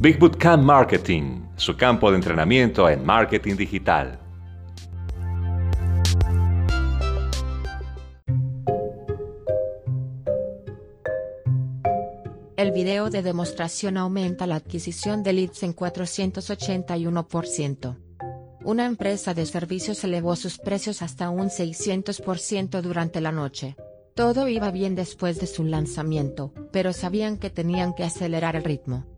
Big Bootcamp Marketing, su campo de entrenamiento en marketing digital. El video de demostración aumenta la adquisición de leads en 481%. Una empresa de servicios elevó sus precios hasta un 600% durante la noche. Todo iba bien después de su lanzamiento, pero sabían que tenían que acelerar el ritmo.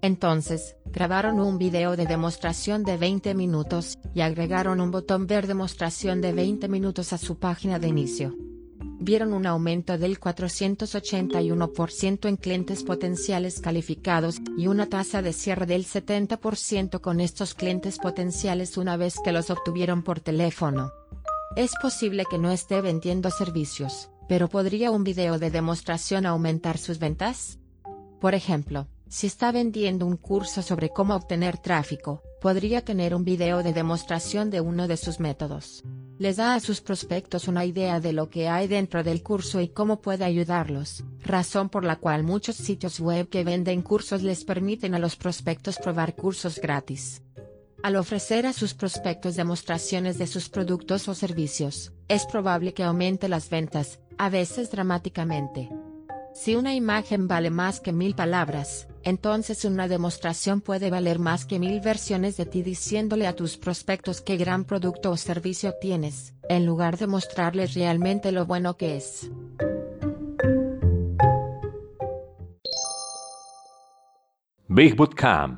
Entonces, grabaron un video de demostración de 20 minutos, y agregaron un botón ver demostración de 20 minutos a su página de inicio. Vieron un aumento del 481% en clientes potenciales calificados, y una tasa de cierre del 70% con estos clientes potenciales una vez que los obtuvieron por teléfono. Es posible que no esté vendiendo servicios, pero ¿podría un video de demostración aumentar sus ventas? Por ejemplo, si está vendiendo un curso sobre cómo obtener tráfico, podría tener un video de demostración de uno de sus métodos. Les da a sus prospectos una idea de lo que hay dentro del curso y cómo puede ayudarlos, razón por la cual muchos sitios web que venden cursos les permiten a los prospectos probar cursos gratis. Al ofrecer a sus prospectos demostraciones de sus productos o servicios, es probable que aumente las ventas, a veces dramáticamente. Si una imagen vale más que mil palabras, entonces una demostración puede valer más que mil versiones de ti diciéndole a tus prospectos qué gran producto o servicio tienes, en lugar de mostrarles realmente lo bueno que es. Big Bootcamp